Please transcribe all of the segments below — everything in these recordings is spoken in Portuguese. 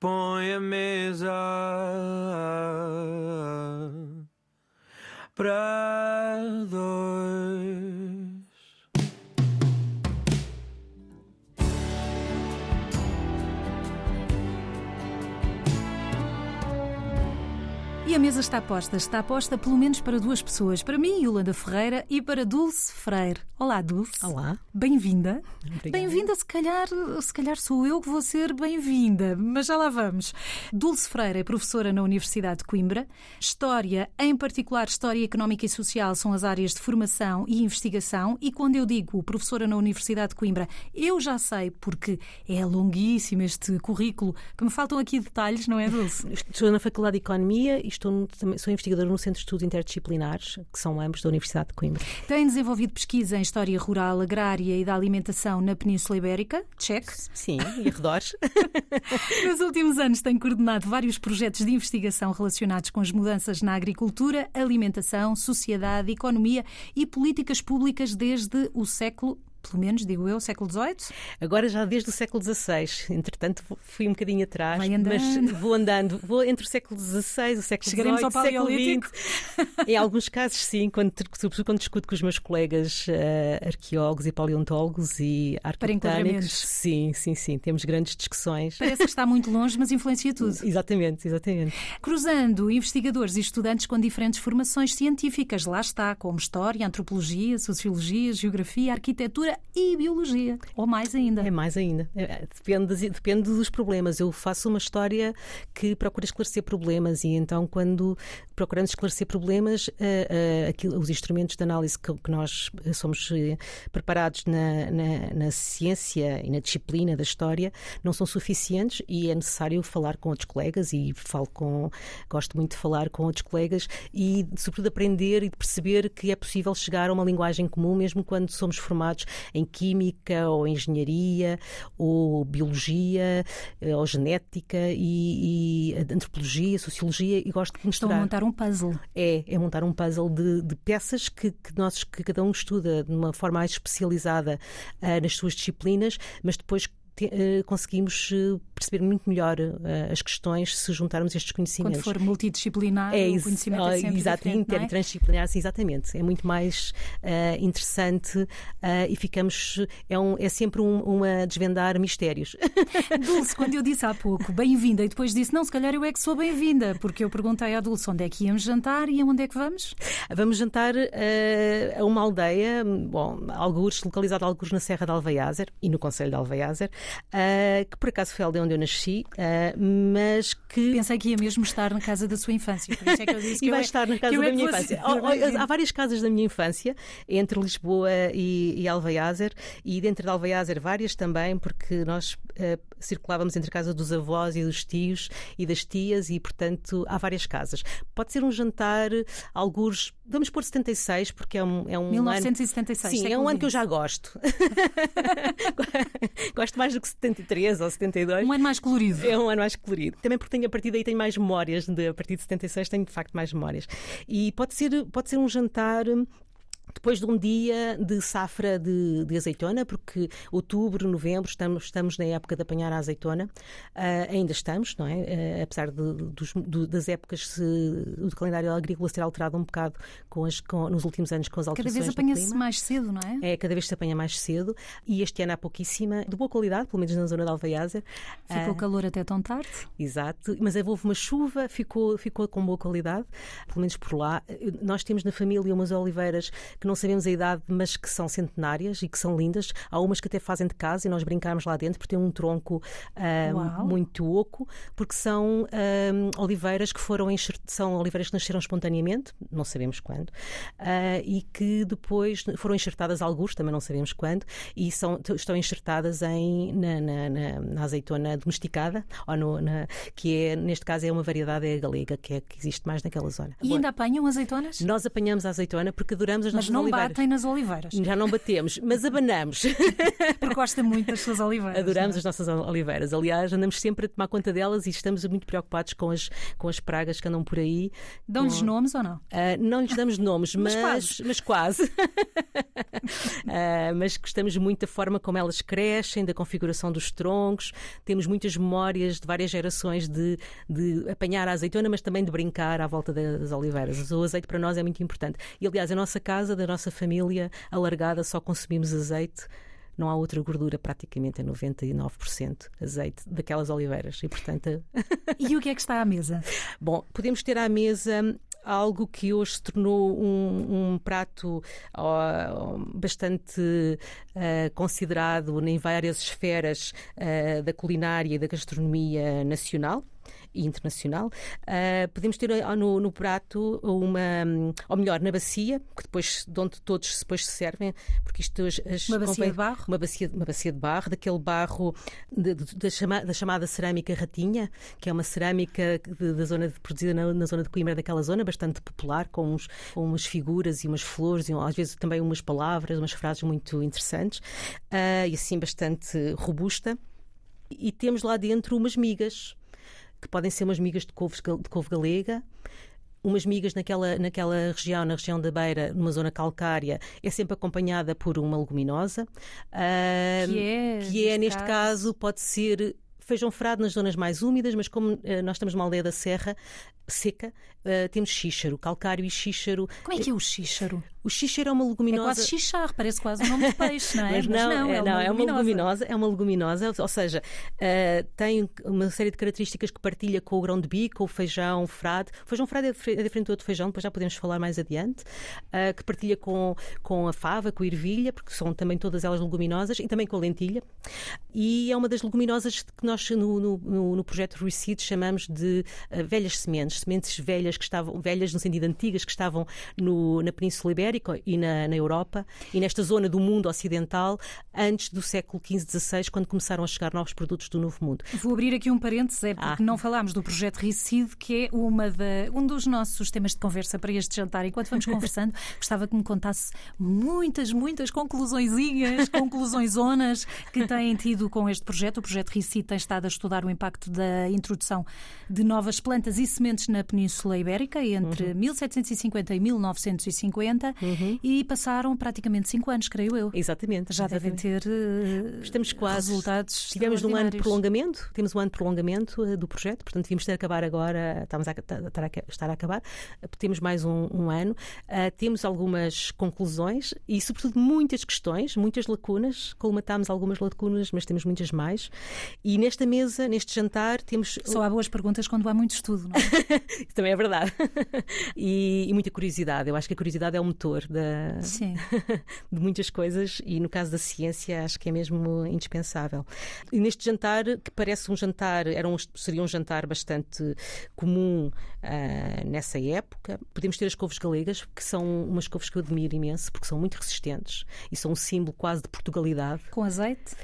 põe a mesa para dois. E a mesa está posta. Está posta pelo menos para duas pessoas. Para mim, Yolanda Ferreira, e para Dulce Freire. Olá, Dulce. Olá. Bem-vinda. Bem-vinda, se calhar, se calhar sou eu que vou ser bem-vinda, mas já lá vamos. Dulce Freire é professora na Universidade de Coimbra. História, em particular História Económica e Social, são as áreas de formação e investigação. E quando eu digo professora na Universidade de Coimbra, eu já sei, porque é longuíssimo este currículo, que me faltam aqui detalhes, não é, Dulce? Estou na Faculdade de Economia e estou sou investigadora no Centro de Estudos Interdisciplinares, que são ambos da Universidade de Coimbra. Tem desenvolvido pesquisa em História Rural, Agrária e da Alimentação na Península Ibérica. Check. Sim, e arredores. Nos últimos anos tem coordenado vários projetos de investigação relacionados com as mudanças na agricultura, alimentação, sociedade, economia e políticas públicas desde o século, pelo menos digo eu, século XVIII. Agora já desde o século XVI. Entretanto, fui um bocadinho atrás. Mas vou andando. Vou entre o século XVI, o século Chegaremos XVIII, ao século? XX. Em alguns casos, sim. Quando, sobretudo quando discuto com os meus colegas eh, arqueólogos e paleontólogos e enquadramentos. Sim, sim, sim. Temos grandes discussões. Parece que está muito longe, mas influencia tudo. Exatamente, exatamente. Cruzando investigadores e estudantes com diferentes formações científicas, lá está, como História, Antropologia, Sociologia, Geografia, Arquitetura e Biologia. Ou mais ainda. É mais ainda. É, Depende, das- depende dos problemas. Eu faço uma história que procura esclarecer problemas e então quando procuramos esclarecer problemas, eh, eh, aquilo- os instrumentos de análise que, que nós eh, somos preparados na, na- na ciência e na disciplina da história não são suficientes e é necessário falar com outros colegas e falo com, gosto muito de falar com outros colegas e sobretudo aprender e perceber que é possível chegar a uma linguagem comum mesmo quando somos formados em química ou engenharia ou biologia eh, ou genética e, e antropologia, sociologia e gosto de Estão a misturar. montar um puzzle. É, é montar um puzzle de, de peças que, que nós, que cada um estuda de uma forma mais especializada ah, nas suas disciplinas, mas depois conseguimos eh, perceber muito melhor eh, as questões se juntarmos estes conhecimentos. Quando for multidisciplinar, É o conhecimento ah, é sempre exato, inter é? transdisciplinar, sim, exatamente. É muito mais ah, interessante ah, e ficamos. É, um, é sempre um, uma desvendar mistérios. Dulce, quando eu disse há pouco bem-vinda e depois disse não, se calhar eu é que sou bem-vinda, porque eu perguntei à Dulce onde é que íamos jantar e aonde é que vamos? Vamos jantar ah, a uma aldeia, bom, algures, localizada algures na Serra de Alveiazer e no Conselho de Alveiazer, ah, que por acaso foi a aldeia onde eu nasci, ah, mas que. Pensei que ia mesmo estar na casa da sua infância, por isso é que eu disse que E vai é- estar na casa da é que minha infância. Oh, oh, há várias casas da minha infância, entre Lisboa e, e e dentro de Alveiazer várias também, porque nós eh, circulávamos entre a casa dos avós e dos tios e das tias, e portanto há várias casas. Pode ser um jantar, alguns, vamos pôr 76, porque é um, é um ano. 1976. Sim, é um ano que eu já gosto. gosto mais do que 73 ou 72. Um ano mais colorido. É um ano mais colorido. Também porque tenho, a partir daí tenho mais memórias. De, a partir de 76 tenho de facto mais memórias. E pode ser, pode ser um jantar. Depois de um dia de safra de, de azeitona, porque outubro, novembro, estamos, estamos na época de apanhar a azeitona, Ah, ainda estamos, não é? Ah, apesar de- dos- do- das épocas, se, o calendário agrícola ser alterado um bocado com as, com- nos últimos anos com as Cada alterações vez do apanha-se mais cedo, não é? É, cada vez se apanha mais cedo e este ano há pouquíssima, de boa qualidade, pelo menos na zona de Alveiazer. Ficou Ah, calor até tão tarde. Exato, mas houve uma chuva, ficou, ficou com boa qualidade, pelo menos por lá. Nós temos na família umas oliveiras que não sabemos a idade, mas que são centenárias e que são lindas. Há umas que até fazem de casa e nós brincamos lá dentro porque tem um tronco Uau. muito oco, porque são ah, oliveiras que foram são oliveiras que nasceram espontaneamente, não sabemos quando, ah, e que depois foram enxertadas alguns, também não sabemos quando, e são, estão enxertadas em, na, na- na- na azeitona domesticada, ou no- na- que é, neste caso é uma variedade é a galega, que, é, que existe mais naquela zona. E Bom, ainda apanham azeitonas? nós apanhamos a azeitona porque adoramos as Mas nossas não oliveiras. batem nas oliveiras. Já não batemos, mas abanamos. Porque gosta muito das suas oliveiras. Adoramos não as nossas oliveiras. Aliás, andamos sempre a tomar conta delas e estamos muito preocupados com as, com as pragas que andam por aí. é? Dão-lhes nomes ou não? Ah, não lhes damos nomes, Mas mas, quase. mas quase. Ah, mas gostamos muito da forma como elas crescem, da configuração dos troncos. Temos muitas memórias de várias gerações de, de apanhar a azeitona, mas também de brincar à volta das oliveiras. O azeite para nós é muito importante. E aliás, a nossa casa, da nossa família alargada, só consumimos azeite. Não há outra gordura, praticamente é 99% azeite daquelas oliveiras. E, portanto, E o que é que está à mesa? Bom, podemos ter à mesa algo que hoje se tornou um, um prato bastante ah, considerado em várias esferas ah, da culinária e da gastronomia nacional e internacional. Ah, podemos ter ah, no, no prato uma, ou melhor, na bacia, que depois, de onde todos depois se servem, porque isto as, Uma bacia convém- de barro? uma bacia, uma bacia de barro, daquele barro de- de- da, chama- da chamada cerâmica ratinha, que é uma cerâmica de- da zona produzida na, na zona de Coimbra, daquela zona, bastante popular, com, uns, com umas figuras e umas flores, e às vezes também umas palavras, umas frases muito interessantes, ah, e assim bastante robusta. E temos lá dentro umas migas, que podem ser umas migas de couve, de couve galega, umas migas naquela, naquela região, na região da Beira, numa zona calcária, é sempre acompanhada por uma leguminosa. Ah, Que é, que é, neste neste caso- caso, pode ser feijão frado nas zonas mais úmidas, mas como eh, nós estamos numa aldeia da Serra seca, eh, temos xíxaro, calcário e xíxaro. Como é que é o xíxaro? O xíxaro é uma É leguminosa. quase xixar, parece quase um nome de peixe, não é? Mas não, é, é, não, uma é uma leguminosa. é uma leguminosa, ou seja, eh, tem uma série de características que partilha com o grão de bico, o feijão frade. O feijão frade é é diferente do outro feijão, depois já podemos falar mais adiante, eh, que partilha com, com a fava, com a ervilha, porque são também todas elas leguminosas, e também com a lentilha. E é uma das leguminosas que nós no, no, no- no projeto Reseed chamamos de eh, velhas sementes, sementes velhas que estavam, velhas no sentido antigas, que estavam no- na Península Ibérica e na, na Europa e nesta zona do mundo ocidental antes do século XV, XVI, quando começaram a chegar novos produtos do Novo Mundo. Vou abrir aqui um parênteses, é porque Ah. não falámos do projeto Recide, que é uma da, um dos nossos temas de conversa para este jantar. Enquanto vamos conversando, gostava que me contasse muitas, muitas conclusõezinhas, conclusões zonas que têm tido com este projeto. O projeto Recide tem estado a estudar o impacto da introdução de novas plantas e sementes na Península Ibérica entre 1750 e 1950 e passaram praticamente cinco anos, creio eu. Exatamente. Já devem ter eh, Estamos quase. resultados Tivemos um ano de prolongamento, temos um ano de prolongamento eh, do projeto, portanto devíamos ter acabar agora, estamos a, estar a- estar a acabar, temos mais um, um ano, Ah, temos algumas conclusões e, sobretudo, muitas questões, muitas lacunas, colmatámos algumas lacunas, mas temos muitas mais. E nesta mesa, neste jantar, temos. Só há boas perguntas quando há muito estudo, não é? Isso também é verdade. e, e muita curiosidade. Eu acho que a curiosidade é o motor da, de muitas coisas e no caso da ciência acho que é mesmo indispensável. E neste jantar, que parece um jantar, era um, seria um jantar bastante comum ah, nessa época, podemos ter as couves galegas, que são umas couves que eu admiro imenso, porque são muito resistentes e são um símbolo quase de Portugalidade, Com azeite,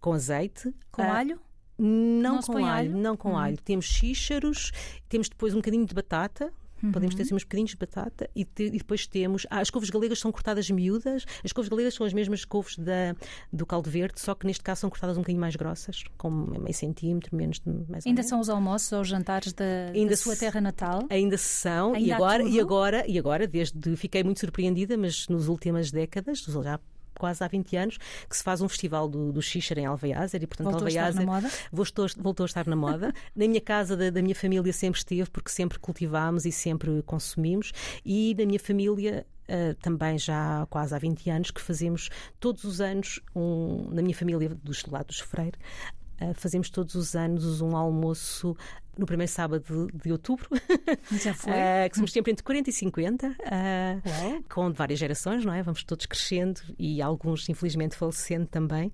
com azeite. com Ah, alho. Não, Não com alho, alho? Uhum. não com alho. Temos xíxaros, temos depois um bocadinho de batata. Podemos ter Uhum. assim, uns bocadinhos de batata e, te- e depois temos. Ah, as couves galegas são cortadas miúdas. As couves galegas são as mesmas couves da, do caldo verde, só que neste caso são cortadas um bocadinho mais grossas, com meio centímetro, menos de mais ou Ainda menos. são os almoços ou os jantares da, Ainda da sua terra natal? Ainda são, e Ainda há agora, e agora, e agora, desde fiquei muito surpreendida, mas nas últimas décadas, já quase há 20 anos, que se faz um festival do, do Xixer em Alveiazer e portanto Voltou Alveiazer voltou, voltou a estar na moda. na minha casa, da, da minha família, sempre esteve, porque sempre cultivámos e sempre consumimos. E na minha família. ah, também já há quase há 20 anos que fazemos todos os anos, um, na minha família dos lados Freire, ah, fazemos todos os anos um almoço no primeiro sábado de, de outubro, Já foi? ah, que somos sempre entre 40 e 50, ah, Uau. com várias gerações, não é? Vamos todos crescendo e alguns, infelizmente, falecendo também.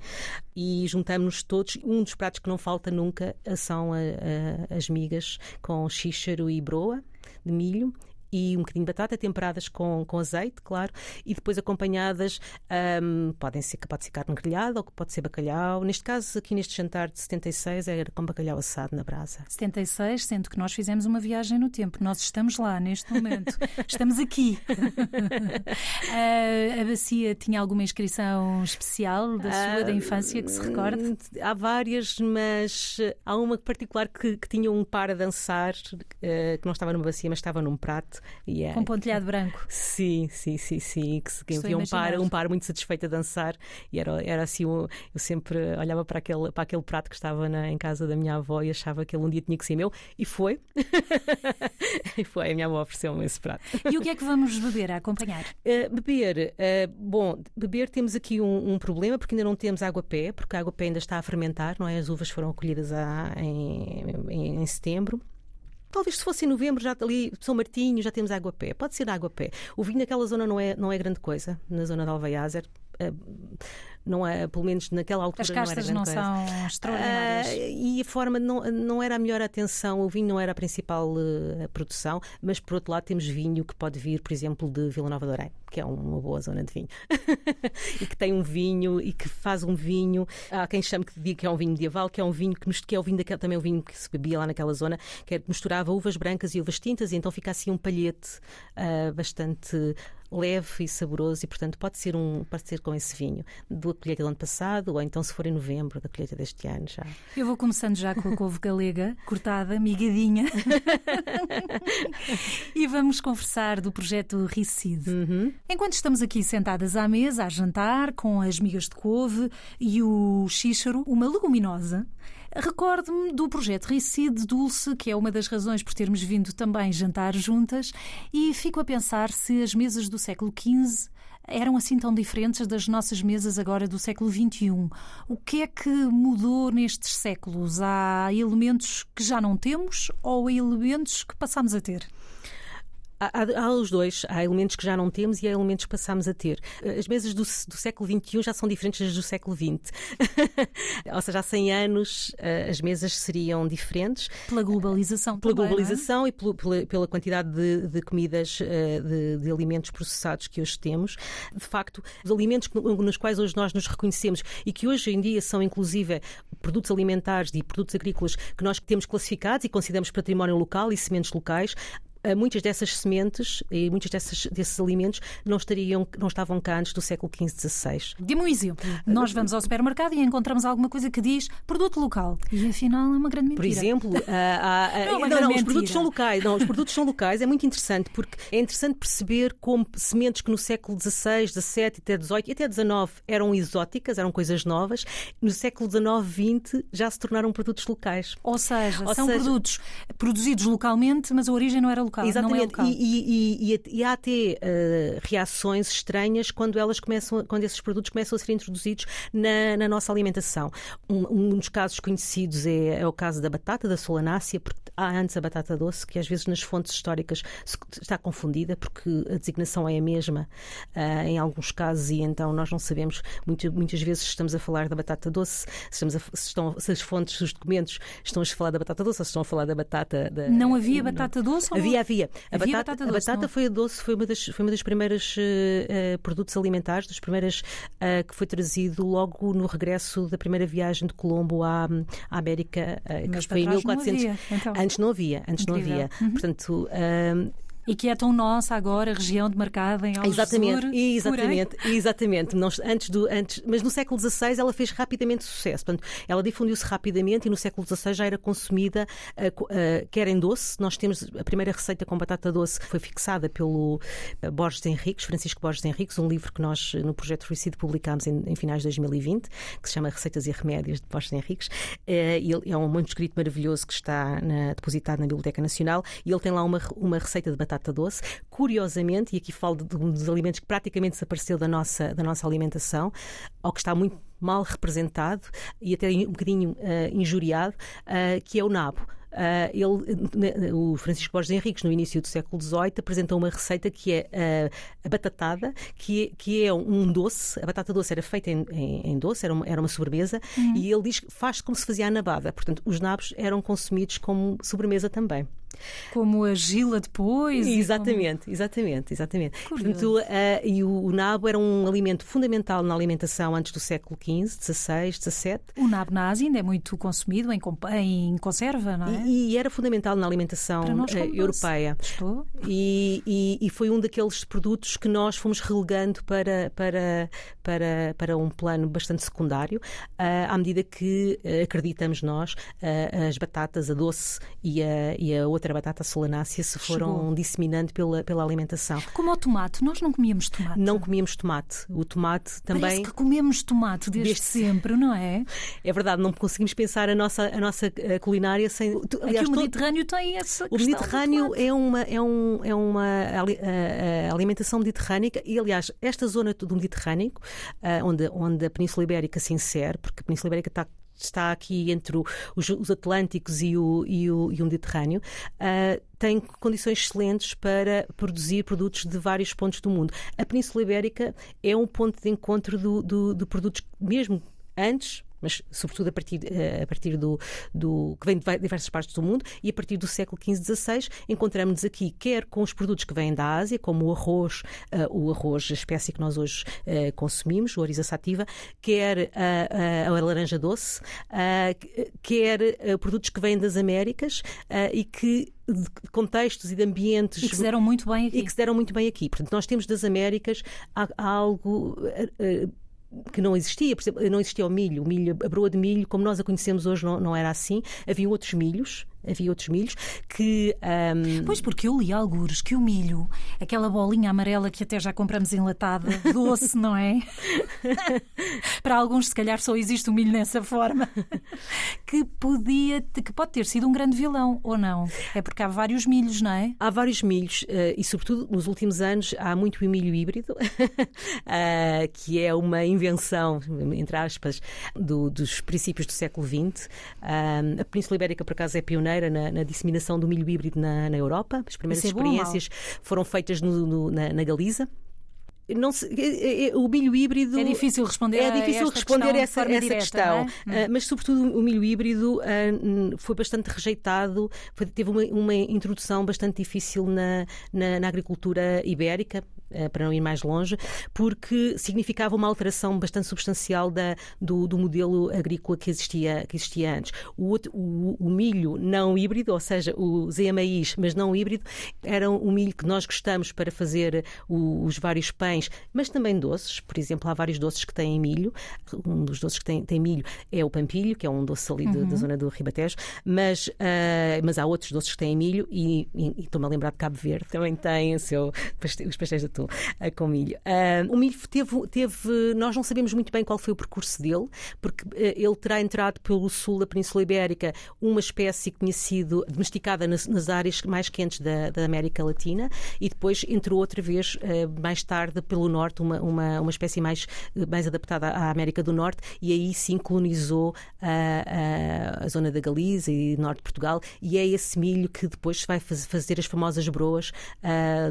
E juntamos-nos todos. Um dos pratos que não falta nunca são a- a- as migas com xíxaro e broa de milho. E um bocadinho de batata, temperadas com, com azeite, claro, e depois acompanhadas, um, podem ser, pode ser carne grelhada ou pode ser bacalhau. Neste caso, aqui neste jantar de 76, era com bacalhau assado na brasa. 76, sendo que nós fizemos uma viagem no tempo. Nós estamos lá neste momento. estamos aqui. a, a bacia tinha alguma inscrição especial da sua, da infância, que se recorde? Há várias, mas há uma particular que, que tinha um par a dançar, uh, que não estava numa bacia, mas estava num prato. É, Com pontilhado branco. Sim, sim, sim, sim. Que, havia um par, um par muito satisfeito a dançar e era, era assim, eu, eu sempre olhava para aquele, para aquele prato que estava na, em casa da minha avó e achava que ele um dia tinha que ser meu e foi. e foi, a minha avó ofereceu-me esse prato. E o que é que vamos beber a acompanhar? Uh, beber, uh, bom, beber temos aqui um, um, problema porque ainda não temos água-pé, porque a água-pé ainda está a fermentar, não é? As uvas foram colhidas em, em, em setembro. Talvez se fosse em novembro, já ali, São Martinho, já temos água a pé. Pode ser água a pé. O vinho naquela zona não é, não é grande coisa, na zona de Alveiazer. Eh, não é, pelo menos naquela altura. As castas não, não são extraordinárias. Uh, e a forma não, não era a melhor atenção, o vinho não era a principal uh, produção, mas por outro lado temos vinho que pode vir, por exemplo, de Vila Nova de Orem, que é uma boa zona de vinho. e que tem um vinho e que faz um vinho. Há quem chame que diga que é um vinho medieval, que é um vinho que, que é o vinho daquele, também o vinho que se bebia lá naquela zona, que é, misturava uvas brancas e uvas tintas, e então fica assim um palhete uh, bastante leve e saboroso e, portanto, pode ser, um, pode ser com esse vinho da colheita do ano passado ou então, se for em novembro, da colheita deste ano já. Eu vou começando já com a couve galega, cortada, migadinha. e vamos conversar do projeto Ricide. Uhum. Enquanto estamos aqui sentadas à mesa, a jantar, com as migas de couve e o xíxaro, uma leguminosa, Recordo-me do projeto Ricide Dulce, que é uma das razões por termos vindo também jantar juntas, e fico a pensar se as mesas do século XV eram assim tão diferentes das nossas mesas agora do século XXI. O que é que mudou nestes séculos? Há elementos que já não temos ou elementos que passamos a ter? Há, há, os dois. Há elementos que já não temos e há elementos que passamos a ter. As mesas do, do século XXI já são diferentes das do século XX. Ou seja, há 100 anos eh, as mesas seriam diferentes. Pela globalização Pela também, é? globalização é? e pela, pela, quantidade de, de comidas, eh, de, de, alimentos processados que hoje temos. De facto, os alimentos nos quais hoje nós nos reconhecemos e que hoje em dia são inclusive produtos alimentares e produtos agrícolas que nós temos classificados e consideramos património local e sementes locais, muitas dessas sementes e muitos dessas, desses alimentos não, estariam, não estavam cá antes do século XV, XVI. Dê-me um exemplo. Nós vamos ao supermercado e encontramos alguma coisa que diz produto local. E afinal é uma grande mentira. Por exemplo, não, não, não os produtos são locais. Não, os produtos são locais. É muito interessante porque é interessante perceber como sementes que no século XVI, XVII, até XVIII e até XIX eram exóticas, eram coisas novas, no século XIX, XX já se tornaram produtos locais. Ou seja, Ou são seja... produtos produzidos localmente, mas a origem não era local. Exatamente. Não é local. E, e, e, e, há até uh, reações estranhas quando elas começam, quando esses produtos começam a ser introduzidos na, na nossa alimentação. Um, um, dos casos conhecidos é, é, o caso da batata, da solanácea, porque há antes a batata doce, que às vezes nas fontes históricas está confundida, porque a designação é a mesma uh, em alguns casos, e então nós não sabemos, muito, muitas vezes estamos a falar da batata doce, se, estamos a, se, estão, se as fontes, os documentos estão a falar da batata doce ou se estão a falar da batata. Da, não havia batata doce? Havia, havia. A havia batata, batata, doce, a batata foi a doce, foi uma das, foi uma das primeiras uh, produtos alimentares, das primeiras uh, que foi trazido logo no regresso da primeira viagem de Colombo à, à América, uh, que foi em 1400. Não havia, então. Antes não havia, antes Incrível. não havia. Uhum. Portanto, e que é tão nossa agora, região demarcada em Algesur. Exatamente, exatamente, exatamente. Nós, antes do, antes, mas no século XVI ela fez rapidamente sucesso. Portanto, ela difundiu-se rapidamente e no século XVI já era consumida, uh, uh, quer em doce. Nós temos a primeira receita com batata doce foi fixada pelo uh, Borges Henriques, Francisco Borges Henriques, um livro que nós no projeto Suicídio publicámos em, em, finais de 2020, que se chama Receitas e Remédios de Borges Henriques. ele é um manuscrito maravilhoso que está na, depositado na Biblioteca Nacional e ele tem lá uma, uma receita de batata batata doce. Curiosamente, e aqui falo de um dos alimentos que praticamente desapareceu da nossa, da nossa alimentação, ou que está muito mal representado e até um bocadinho uh, injuriado, uh, que é o nabo. Uh, ele, o Francisco Borges Henriques, no início do século XVIII, apresentou uma receita que é uh, a batatada, que é, que é um doce. A batata doce era feita em, em, em doce, era uma, era uma sobremesa, uhum. e ele diz que faz como se fazia a nabada. Portanto, os nabos eram consumidos como sobremesa também. Como a gila depois. Exatamente, exatamente, exatamente. Curioso. Portanto, ah, e o, o nabo era um alimento fundamental na alimentação antes do século XV, XVI, XVII. como O nabo na Ásia ainda é muito consumido em, em conserva, não é? E, e era fundamental na alimentação nós eh, como europeia. Estou. E, e- e foi um daqueles produtos que nós fomos relegando para, para, para, para um plano bastante secundário, ah, à medida que acreditamos nós, ah, as batatas, a doce e a, e a outra batata a solanácea se foram Chegou. disseminando pela, pela alimentação. Como o tomate, nós não comíamos tomate. Não comíamos tomate. O tomate Parece também. que comemos tomate desde, Desde sempre, não é? É verdade, não conseguimos pensar a nossa, a nossa eh, culinária sem. tu- Aqui aliás, o todo- Mediterrâneo tem essa O Mediterrâneo é uma, é, um, é uma a- a alimentação mediterrânica e, aliás, esta zona do Mediterrâneo, onde, onde a Península Ibérica se insere, porque a Península Ibérica está está aqui entre o- os, os Atlânticos e o, e o, e o Mediterrâneo, ah, tem condições excelentes para produzir produtos de vários pontos do mundo. A Península Ibérica é um ponto de encontro do- do- de produtos, mesmo antes. Mas, sobretudo, a partir, eh, a partir do, do. que vem de diversas partes do mundo, e a partir do século XV, XVI, encontramos-nos aqui, quer com os produtos que vêm da Ásia, como o arroz, eh, o arroz, a espécie que nós hoje eh, consumimos, o oriza sativa, quer a, a- a laranja doce, quer produtos que vêm das Américas e que de contextos e de ambientes E que se deram muito bem aqui. e que se deram muito bem aqui. Portanto, nós temos das Américas algo que não existia. Por exemplo, não existia o milho. O milho, a broa de milho, como nós a conhecemos hoje, não, não era assim. Havia outros milhos. Havia outros milhos que. ahm, Pois, porque eu li algures que o milho, aquela bolinha amarela que até já compramos enlatada, doce, não é? Para alguns, se calhar, só existe o milho nessa forma. Que podia, que pode ter sido um grande vilão, ou não? É porque há vários milhos, não é? Há vários milhos eh, e, sobretudo, nos últimos anos há muito milho híbrido, ah, que é uma invenção, entre aspas, do- dos princípios do século XX. A Península Ibérica, por acaso, é pioneira na, na disseminação do milho híbrido na, na Europa. As primeiras é experiências foram feitas no- no- na, na Galiza. Se- é- é- o milho híbrido. É difícil responder É a difícil esta responder questão essa, essa direta, questão. é? Ah, mas, sobretudo, o milho híbrido hum, foi bastante rejeitado, foi- teve uma, uma introdução bastante difícil na, na, na agricultura ibérica. Ah, Para não ir mais longe, porque significava uma alteração bastante substancial da, do, do modelo agrícola que existia, que existia antes. O, outro- o- o milho não híbrido, ou seja, o zeamaís, mas não híbrido, era um milho que nós gostamos para fazer o- os vários pães, mas também doces. Por exemplo, há vários doces que têm milho. Um dos doces que tem, tem milho é o pampilho, que é um doce ali de- da zona do Ribatejo, mas, ah, mas há outros doces que têm milho e, e- e estou-me a lembrar de Cabo Verde, também tem o seu, os pastéis de atum ah, com milho. Ah, o milho teve, teve, nós não sabemos muito bem qual foi o percurso dele, porque ah, ele terá entrado pelo sul da Península Ibérica, uma espécie que tinha sido domesticada nas, nas áreas mais quentes da, da América Latina e depois entrou outra vez ah, mais tarde pelo norte, uma, uma, uma espécie mais, mais adaptada à América do Norte e aí sim colonizou ah, ah, a zona da Galiza e norte de Portugal e é esse milho que depois vai faz- fazer as famosas broas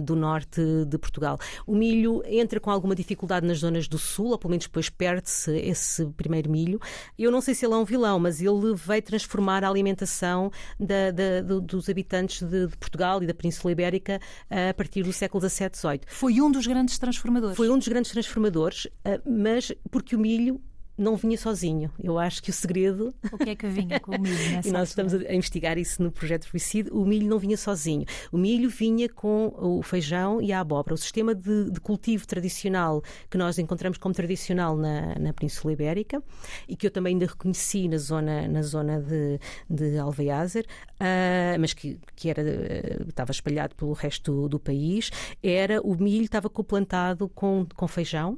do norte de Portugal. O milho entra com alguma dificuldade nas zonas do sul, ou pelo menos depois perde-se esse primeiro milho. Eu não sei se ele é um vilão, mas ele veio transformar a alimentação da- da- do- dos habitantes de, de Portugal e da Península Ibérica ah, a partir do século XVII, XVIII. Foi um dos grandes transformadores. Foi um dos grandes transformadores, ah, mas porque o milho não vinha sozinho. Eu acho que o segredo O que é que vinha com o milho nessa e nós estamos a investigar isso no projeto Suicídio. O milho não vinha sozinho. O milho vinha com o feijão e a abóbora. O sistema de, de cultivo tradicional que nós encontramos como tradicional na, na Península Ibérica e que eu também ainda reconheci na zona, na zona de, de Alveázer, ah, mas que, que era, eh, estava espalhado pelo resto do, do país, era o milho estava coplantado com, com feijão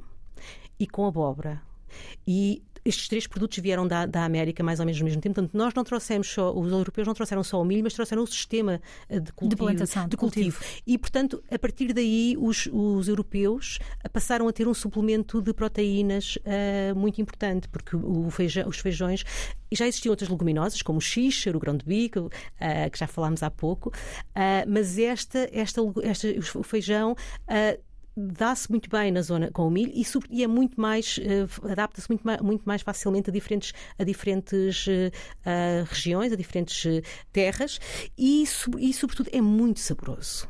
e com abóbora. E estes três produtos vieram da, da América mais ou menos ao mesmo tempo. Portanto, nós não trouxemos só, os europeus não trouxeram só o milho, mas trouxeram o sistema eh, de cultivo. plantação, de cultivo. E, portanto, a partir daí, os, os europeus passaram a ter um suplemento de proteínas eh, muito importante, porque o feijão, os feijões. Já existiam outras leguminosas, como o xíxaro, o grão de bico, eh, que já falámos há pouco, ah, mas esta, esta, esta, o feijão. ah, dá-se muito bem na zona com o milho e, e é muito mais uh, adapta-se muito, muito, mais facilmente a diferentes a diferentes uh, regiões a diferentes terras e, e sobretudo é muito saboroso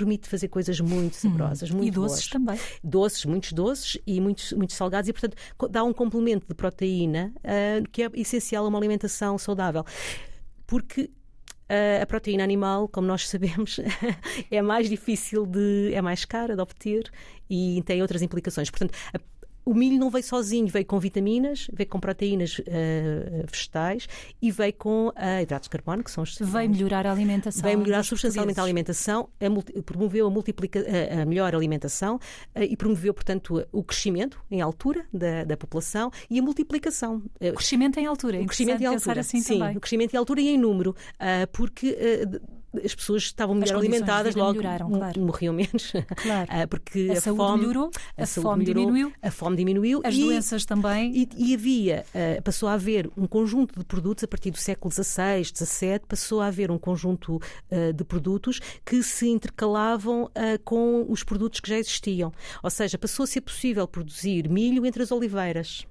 permite fazer coisas muito hum. saborosas, hum. muito E doces boas. também. Doces, muitos doces e muitos, muitos salgados e, portanto, dá um complemento de proteína uh, que é essencial a uma alimentação saudável. Porque a proteína animal, como nós sabemos, é mais difícil de. é mais cara de obter e tem outras implicações. Portanto, a o milho não veio sozinho, veio com vitaminas, veio com proteínas uh, vegetais e veio com uh, hidratos de carbono, que são os Veio melhorar a alimentação. Veio melhorar substancialmente a alimentação, a promoveu a, multiplica, a, melhor alimentação uh, e promoveu, portanto, o crescimento em altura da, da população e a multiplicação. O crescimento em altura, o crescimento em altura, assim sim, também. o crescimento em altura e em número, porque as pessoas estavam melhor alimentadas, logo claro. morriam menos. Claro. Ah, porque a, a saúde fome, melhorou, a, a fome melhorou, diminuiu, a fome diminuiu, as e, doenças também. E, e havia, uh, passou a haver um conjunto de produtos a partir do século XVI, XVII, passou a haver um conjunto uh, de produtos que se intercalavam com os produtos que já existiam. Ou seja, passou a ser possível produzir milho entre as oliveiras.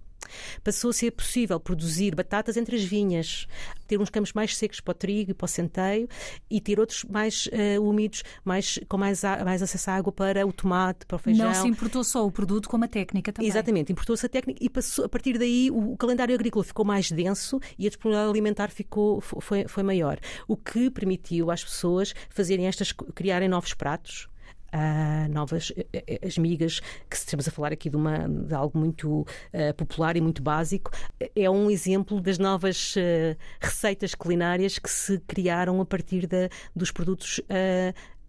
Passou a ser possível produzir batatas entre as vinhas, ter uns campos mais secos para o trigo e para o centeio e ter outros mais uh, úmidos, mais, com mais, mais acesso à água para o tomate, para o feijão. Não se importou só o produto, como a técnica também. Exatamente, importou-se a técnica e passou, a partir daí o, o calendário agrícola ficou mais denso e a disponibilidade alimentar ficou, foi, foi maior, o que permitiu às pessoas fazerem estas, criarem novos pratos uh, novas eh, eh, as migas, que estamos a falar aqui de, uma, de algo muito uh, popular e muito básico, é um exemplo das novas uh, receitas culinárias que se criaram a partir da, dos produtos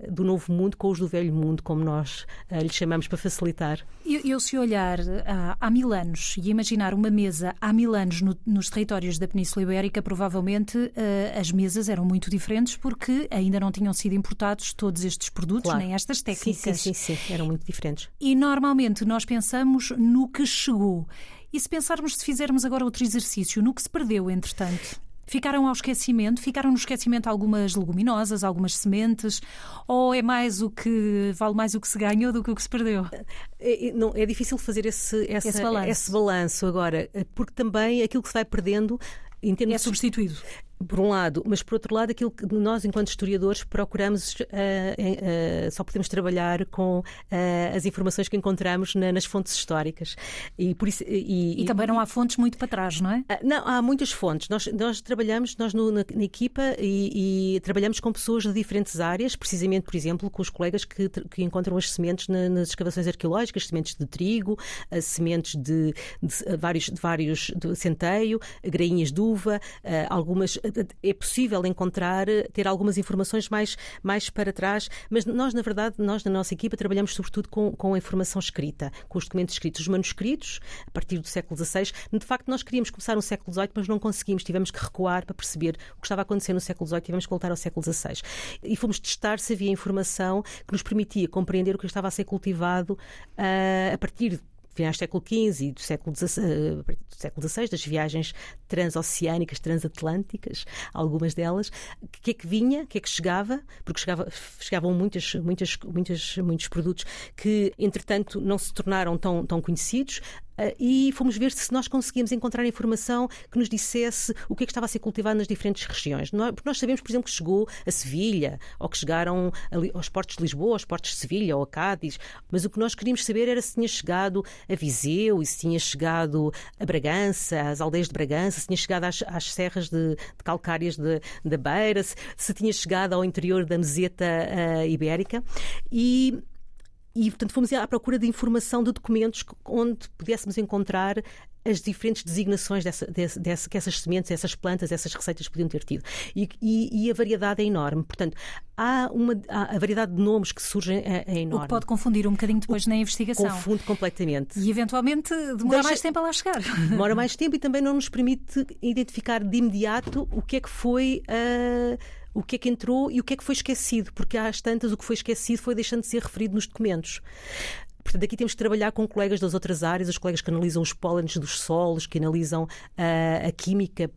do novo mundo com os do velho mundo, como nós uh, lhe chamamos para facilitar. Eu, eu se olhar uh, há mil anos e imaginar uma mesa há mil anos no, nos territórios da Península Ibérica, provavelmente uh, as mesas eram muito diferentes porque ainda não tinham sido importados todos estes produtos, claro. nem estas técnicas. Sim, sim, sim, sim, eram muito diferentes. E normalmente nós pensamos no que chegou. E se pensarmos, se fizermos agora outro exercício, no que se perdeu, entretanto? Ficaram ao esquecimento? Ficaram no esquecimento algumas leguminosas, algumas sementes? Ou é mais o que vale mais o que se ganhou do que o que se perdeu? É, é não, é difícil fazer esse, essa, esse, balanço. esse balanço agora, porque também aquilo que se vai perdendo é substituído por um lado, mas por outro lado, aquilo que nós, enquanto historiadores, procuramos, uh, uh, só podemos trabalhar com uh, as informações que encontramos na, nas fontes históricas. E, por isso, e, e, e, também não há fontes muito para trás, não é? não, há muitas fontes. Nós, nós trabalhamos, nós no, na, na, equipa, e, trabalhamos com pessoas de diferentes áreas, precisamente, por exemplo, com os colegas que, que encontram as sementes na, nas escavações arqueológicas, sementes de trigo, sementes de, de, vários, de vários de centeio, grainhas de uva, algumas é possível encontrar, ter algumas informações mais, mais para trás, mas nós, na verdade, nós na nossa equipa trabalhamos sobretudo com, com a informação escrita, com os documentos escritos, os manuscritos, a partir do século XVI. De facto, nós queríamos começar no século XVIII, mas não conseguimos, tivemos que recuar para perceber o que estava a acontecer no século XVIII, tivemos que voltar ao século XVI. E fomos testar se havia informação que nos permitia compreender o que estava a ser cultivado uh, a partir finais do século XV e do século XVI, eh, do século XVI, das viagens transoceânicas, transatlânticas, algumas delas, o que é que vinha, o que é que chegava, porque chegava, chegavam muitas, muitas, muitas, muitos produtos que, entretanto, não se tornaram tão, tão conhecidos. Ah, e fomos ver se nós conseguíamos encontrar informação que nos dissesse o que é que estava a ser cultivado nas diferentes regiões. Porque nós sabemos, por exemplo, que chegou a Sevilha, ou que chegaram aos portos de Lisboa, aos portos de Sevilha, ou a Cádiz, mas o que nós queríamos saber era se tinha chegado a Viseu, e se tinha chegado a Bragança, às aldeias de Bragança, se tinha chegado às, às serras de, de calcárias da Beira, se, se, tinha chegado ao interior da meseta uh, ibérica. E e, portanto, fomos à procura de informação de documentos onde pudéssemos encontrar as diferentes designações dessa, dessa, que essas sementes, essas plantas, essas receitas podiam ter tido. E, e, e a variedade é enorme. Portanto, há uma há, a variedade de nomes que surgem é, é enorme. O que pode confundir um bocadinho depois o, na investigação. Confunde completamente. E eventualmente demora Deixa, mais tempo a lá chegar. Demora mais tempo e também não nos permite identificar de imediato o que é que foi. Uh, o que é que entrou e o que é que foi esquecido, porque às tantas o que foi esquecido foi deixando de ser referido nos documentos. Portanto, aqui temos que trabalhar com colegas das outras áreas, os colegas que analisam os pólenes dos solos, que analisam uh, a química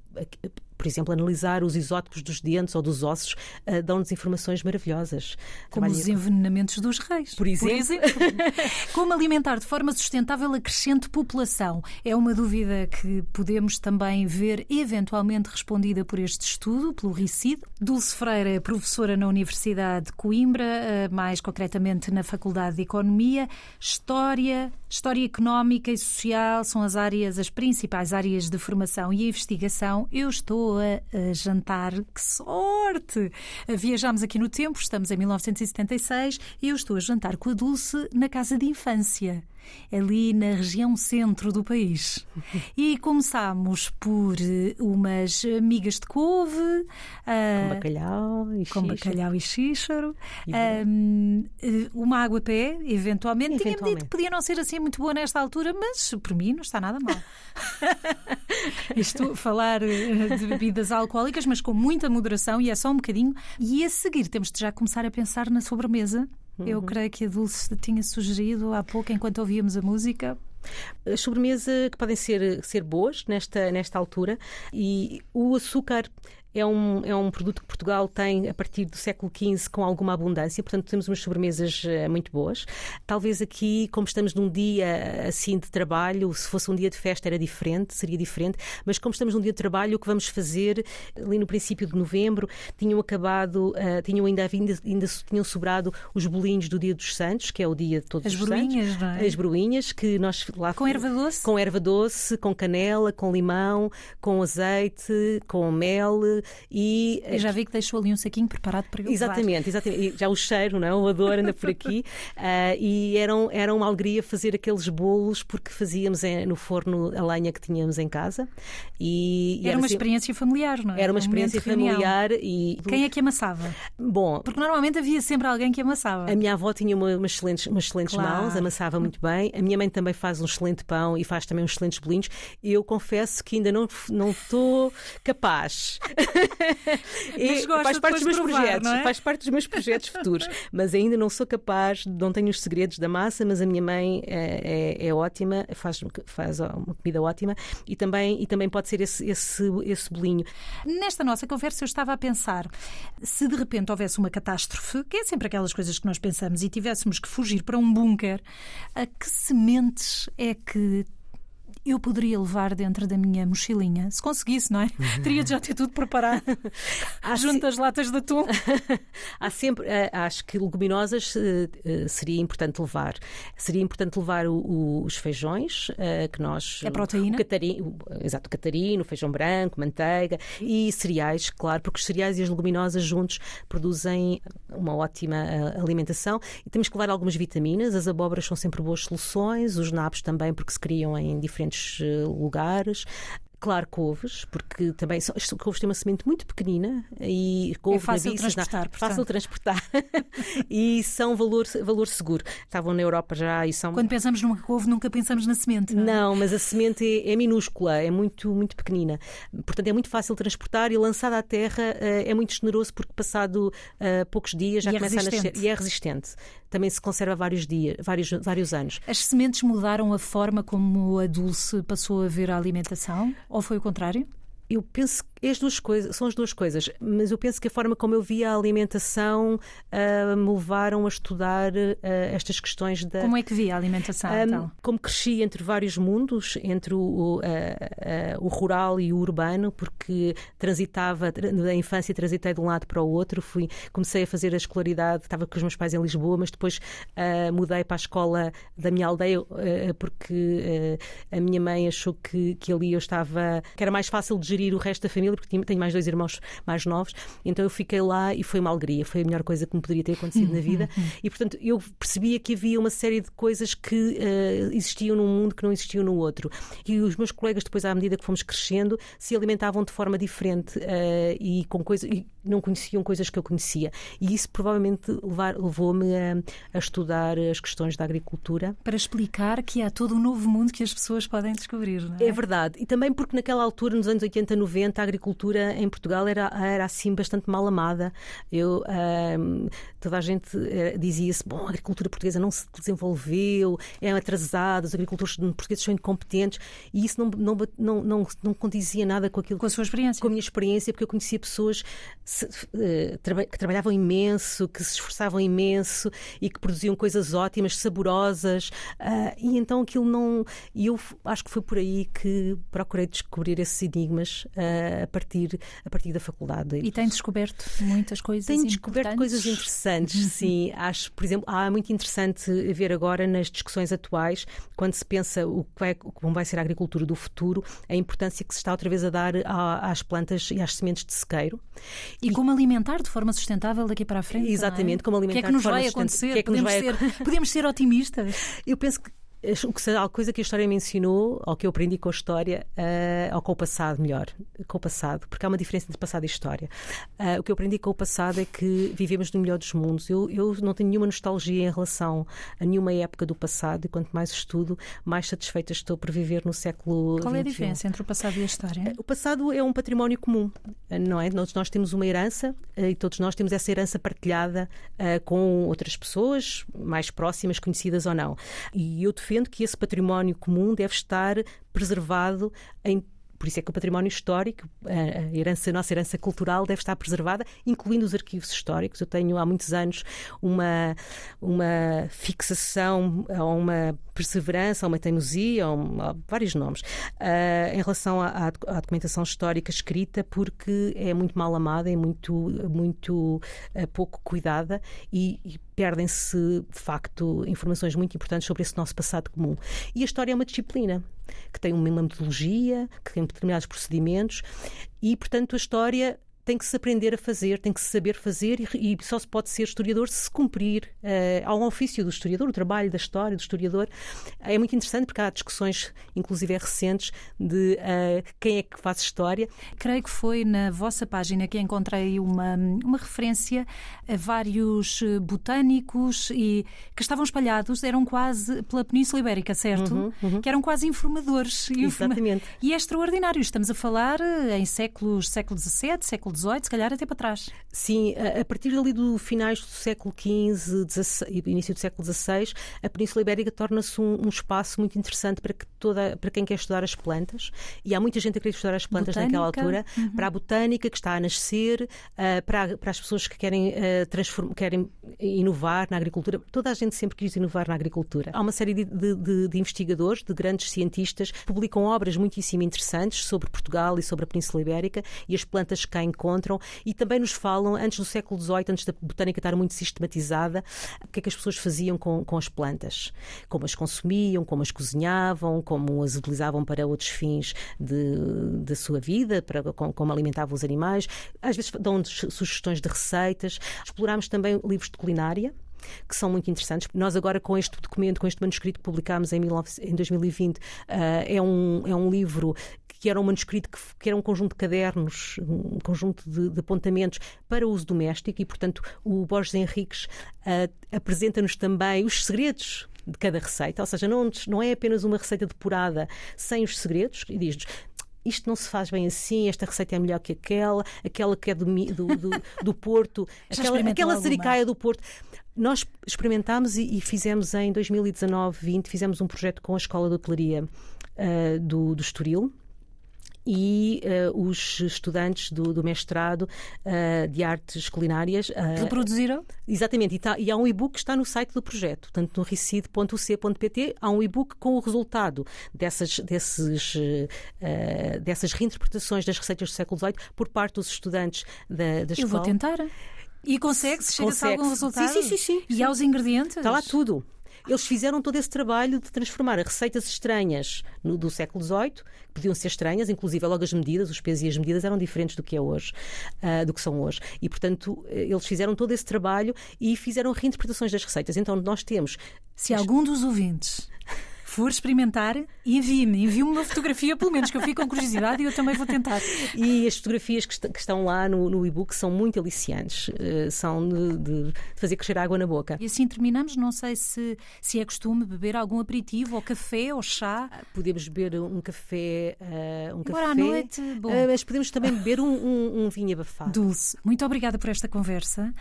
por exemplo, analisar os isótopos dos dentes ou dos ossos uh, dão-nos informações maravilhosas. Como Trabalho... os envenenamentos dos reis. Por exemplo. Por exemplo. Como alimentar de forma sustentável a crescente população? É uma dúvida que podemos também ver eventualmente respondida por este estudo, pelo RICID. Dulce Freire é professora na Universidade de Coimbra, eh, mais concretamente na Faculdade de Economia. História, História Económica e Social são as áreas, as principais áreas de formação e investigação. Eu estou a, jantar, que sorte! Viajámos aqui no tempo, estamos em 1976 e eu estou a jantar com a Dulce na casa de infância ali na região centro do país. E começámos por eh, umas migas de couve, com bacalhau e com bacalhau e xíxaro, um, eh, uma água pé, eventualmente. Tinha-me dito que podia não ser assim muito boa nesta altura, mas por mim não está nada mal. Isto, falar de bebidas alcoólicas, mas com muita moderação e é só um bocadinho. E a seguir temos de já começar a pensar na sobremesa Uhum. Eu creio que a Dulce tinha sugerido há pouco, enquanto ouvíamos a música, as sobremesas que podem ser, ser boas nesta, nesta altura e o açúcar é um, é um produto que Portugal tem a partir do século XV com alguma abundância, portanto temos umas sobremesas eh, muito boas. Talvez aqui, como estamos num dia assim de trabalho, se fosse um dia de festa era diferente, seria diferente, mas como estamos num dia de trabalho, o que vamos fazer ali no princípio de novembro, tinham acabado, uh, tinham ainda, ainda, ainda tinham sobrado os bolinhos do Dia dos Santos, que é o dia de todos As os broinhas, santos. Não é? As broinhas, que nós lá Com erva doce? Com erva doce, com canela, com limão, com azeite, com mel e Eu já vi que deixou ali um saquinho preparado para Exatamente, exatamente. já o cheiro, não é? o odor anda por aqui. uh, e eram, era uma alegria fazer aqueles bolos porque fazíamos no forno a lenha que tínhamos em casa. E, e era, era, uma assim, experiência familiar, não é? Era uma um experiência familiar. E... Quem é que amassava? Bom, porque normalmente havia sempre alguém que amassava. A minha avó tinha uma, umas excelentes, umas excelentes claro. mãos, amassava muito bem. A minha mãe também faz um excelente pão e faz também uns excelentes bolinhos. Eu confesso que ainda não não estou capaz. e faz parte dos meus provar, projetos, é? faz parte dos meus projetos futuros, mas ainda não sou capaz, não tenho os segredos da massa, mas a minha mãe é, é, é ótima, faz, faz uma comida ótima e também, e também pode ser esse, esse, esse bolinho. Nesta nossa conversa eu estava a pensar, se de repente houvesse uma catástrofe, que é sempre aquelas coisas que nós pensamos, e tivéssemos que fugir para um bunker, a que sementes é que eu poderia levar dentro da minha mochilinha, se conseguisse, não é? Teria de já ter tudo preparado, junto às latas de atum. Há sempre, eh, acho que leguminosas eh, eh, seria importante levar. Seria importante levar os feijões, que nós. A proteína? O catarino, exato, o catarino, o feijão branco, manteiga e cereais, claro, porque os cereais e as leguminosas juntos produzem uma ótima alimentação. E temos que levar algumas vitaminas, as abóboras são sempre boas soluções, os nabos também, porque se criam em diferentes diferentes eh, lugares claro, couves, porque também são, couves têm uma semente muito pequenina e couve é fácil transportar, não, fácil transportar e são valor, valor seguro. Estavam na Europa já e são. Quando pensamos numa couve, nunca pensamos na semente. Não, é? não mas a semente é, é, minúscula, é muito, muito pequenina. Portanto, é muito fácil transportar e lançada à terra uh, é muito generoso porque passado uh, poucos dias já e é começa é a nascer e é resistente. Também se conserva vários dias, vários, vários anos. As sementes mudaram a forma como a Dulce passou a ver a alimentação? Ou foi o contrário? Eu penso que as duas coisas, são as duas coisas, mas eu penso que a forma como eu via a alimentação uh, me levaram a estudar uh, estas questões da. Como é que via a alimentação? Um, então? Como cresci entre vários mundos, entre o, uh, o rural e o urbano, porque transitava, na infância transitei de um lado para o outro, fui, comecei a fazer a escolaridade, estava com os meus pais em Lisboa, mas depois mudei para a escola da minha aldeia, porque a minha mãe achou que, que ali eu estava, que era mais fácil de gerir o resto da família porque tenho mais dois irmãos mais novos, então eu fiquei lá e foi uma alegria, foi a melhor coisa que me poderia ter acontecido na vida. Uhum. E portanto eu percebia que havia uma série de coisas que uh, existiam num mundo que não existiam no outro. E os meus colegas, depois, à medida que fomos crescendo, se alimentavam de forma diferente uh, e com coisas não conheciam coisas que eu conhecia. E isso provavelmente levou-me a, a, estudar as questões da agricultura. Para explicar que há todo um novo mundo que as pessoas podem descobrir, não é? É verdade. E também porque naquela altura, nos anos 80, 90, a agricultura em Portugal era, era assim bastante mal amada. Eu, toda a gente eh, dizia-se, bom, a agricultura portuguesa não se desenvolveu, é atrasada, os agricultores portugueses são incompetentes. E isso não, não, não, não, não condizia nada com aquilo. Com a sua experiência. Com a minha experiência, porque eu conhecia pessoas eh, que trabalhavam imenso, que se esforçavam imenso e que produziam coisas ótimas, saborosas. Uh, e então aquilo não. E eu acho que foi por aí que procurei descobrir esses enigmas uh, a, partir, a partir da faculdade. E tem descoberto muitas coisas Tenho descoberto coisas interessantes, sim. Acho, por exemplo, há muito interessante ver agora nas discussões atuais, quando se pensa o que vai, como vai ser a agricultura do futuro, a importância que se está outra vez a dar às plantas e às sementes de sequeiro. E, e como alimentar de forma sustentável daqui para a frente. É? Exatamente, é? como alimentar o que é que nos vai acontecer? Que é que podemos, vai... ser, podemos ser otimistas? Eu penso que a coisa que a história me ensinou, ou que eu aprendi com a história, uh, ou com o passado, melhor, com o passado, porque há uma diferença entre passado e história. Uh, o que eu aprendi com o passado é que vivemos no melhor dos mundos. Eu, eu não tenho nenhuma nostalgia em relação a nenhuma época do passado, e quanto mais estudo, mais satisfeita estou por viver no século Qual é a diferença entre o passado e a história? Uh, o passado é um património comum, não é? Nós, nós temos uma herança e todos nós temos essa herança partilhada com outras pessoas, mais próximas, conhecidas ou não. E eu defendo defendo que esse património comum deve estar preservado em por isso é que o património histórico, a, herança, a nossa herança cultural deve estar preservada, incluindo os arquivos históricos. Eu tenho há muitos anos uma, uma fixação, uma perseverança, uma teimosia, vários nomes, uh, em relação à, à, documentação histórica escrita, porque é muito mal amada, é muito, muito uh, pouco cuidada e, e perdem-se, de facto, informações muito importantes sobre esse nosso passado comum. E a história é uma disciplina que tem uma metodologia, que tem determinados procedimentos e, portanto, a história tem que se aprender a fazer, tem que se saber fazer e, e só se pode ser historiador se cumprir uh, ao ofício do historiador, o trabalho da história do historiador. É muito interessante porque há discussões, inclusive recentes, de uh, quem é que faz história. Creio que foi na vossa página que encontrei uma, uma referência a vários eh, botânicos e que estavam espalhados, eram quase pela Península Ibérica, certo? Uhum, uhum. Que eram quase informadores. Exatamente. E é extraordinário. Estamos a falar em séculos, século XVII, século XVIII, se calhar até para trás. Sim, a partir ali do finais do século XV e início do século XVI, a Península Ibérica torna-se um, um, espaço muito interessante para, que toda, para quem quer estudar as plantas. E há muita gente a querer estudar as plantas botânica. naquela altura. Uhum. Para a botânica, que está a nascer, uh, para, para as pessoas que querem, uh, querem inovar na agricultura. Toda a gente sempre quis inovar na agricultura. Há uma série de, de, de investigadores, de grandes cientistas, que publicam obras muitíssimo interessantes sobre Portugal e sobre a Península Ibérica e as plantas que cá encontram e também nos falam, antes do século XVIII, antes da botânica estar muito sistematizada, o que é que as pessoas faziam com, com as plantas, como as consumiam, como as cozinhavam, como as utilizavam para outros fins da sua vida, para, como alimentavam os animais. Às vezes dão-nos sugestões de receitas. Explorámos também livros de culinária que são muito interessantes. Nós agora com este documento, com este manuscrito que publicámos em, 19, em 2020, uh, é, um, é um livro que era um manuscrito que, que era um conjunto de cadernos, um conjunto de, de apontamentos para uso doméstico e, portanto, o Borges Henriques uh, apresenta-nos também os segredos de cada receita, ou seja, não, não é apenas uma receita depurada sem os segredos, e diz-nos isto não se faz bem assim, esta receita é melhor que aquela, aquela que é do, do, do, do Porto, aquela, aquela zericaia do Porto. Nós experimentámos e, e, fizemos em 2019-20, fizemos um projeto com a Escola de Hotelaria uh, do, do Estoril, e uh, os estudantes do, do mestrado uh, de artes culinárias. Uh, Reproduziram? Exatamente, e, tá, e há um e-book que está no site do projeto, portanto no ricid.uc.pt há um e-book com o resultado dessas, desses, dessas reinterpretações das receitas do século XVIII por parte dos estudantes da, da escola. Eu vou tentar. E consegue-se? Chega-se a algum resultado? Sim, sim, sim. sim e aos ingredientes? Está lá tudo. Eles fizeram todo esse trabalho de transformar receitas estranhas no, do século XVIII, que podiam ser estranhas, inclusive logo as medidas, os pesos e as medidas eram diferentes do que é hoje, uh, do que são hoje. E, portanto, eles fizeram todo esse trabalho e fizeram reinterpretações das receitas. Então, nós temos. Se algum dos ouvintes for experimentar, Envie-me, envie-me uma fotografia, pelo menos, que eu fico com curiosidade e eu também vou tentar. E as fotografias que, que estão lá no, no e-book são muito aliciantes, uh, são de, de, fazer crescer água na boca. E assim terminamos. Não sei se, se é costume beber algum aperitivo, ou café, ou chá. Podemos beber um café. Uh, um Agora café, à noite, bom. Uh, mas podemos também beber um, um, um, vinho abafado. Dulce, muito obrigada por esta conversa.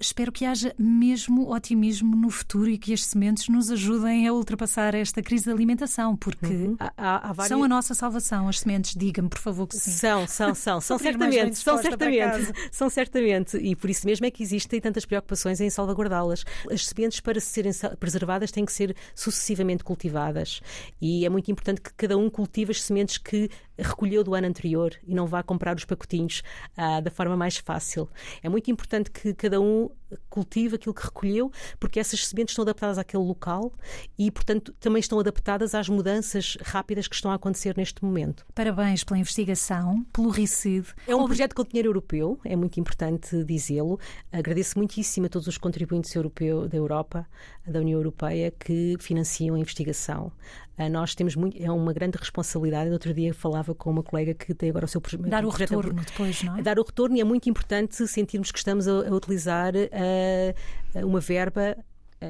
espero que haja mesmo otimismo no futuro e que as sementes nos ajudem a ultrapassar esta crise da alimentação, porque uhum. há, há, há várias... são a nossa salvação. As sementes, diga-me, por favor, que sim. São, são, são, são certamente, são certamente, são certamente, e por isso mesmo é que existem tantas preocupações em salvaguardá-las. As sementes, para serem preservadas, têm que ser sucessivamente cultivadas e é muito importante que cada um cultive as sementes que recolheu do ano anterior e não vá comprar os pacotinhos ah, da forma mais fácil. É muito importante que cada um cultive aquilo que recolheu, porque essas sementes estão adaptadas àquele local e, portanto, também estão adaptadas às mudanças rápidas que estão a acontecer neste momento. Parabéns pela investigação, pelo RICID. É um projeto com dinheiro europeu, é muito importante dizê-lo. Agradeço muitíssimo a todos os contribuintes europeus da Europa, da União Europeia, que financiam a investigação. Ah, nós temos muito, é uma grande responsabilidade. No outro dia falava com uma colega que tem agora o seu projeto. Dar o retorno depois, não é? Dar o retorno e é muito importante sentirmos que estamos a, a utilizar uh, uma verba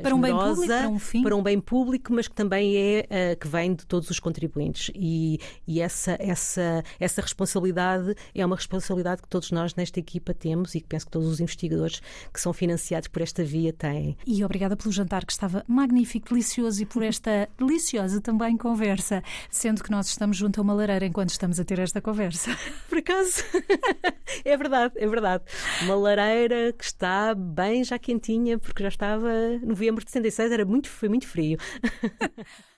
para um bem público, para um fim. Para um bem público, mas que também é uh, que vem de todos os contribuintes. E, e essa, essa, essa responsabilidade é uma responsabilidade que todos nós nesta equipa temos e que penso que todos os investigadores que são financiados por esta via têm. E obrigada pelo jantar que estava magnífico, delicioso e por esta deliciosa também conversa, sendo que nós estamos junto a uma lareira enquanto estamos a ter esta conversa. Por acaso? é verdade, é verdade. Uma lareira que está bem já quentinha, porque já estava no novembro de 76 era muito, foi muito frio.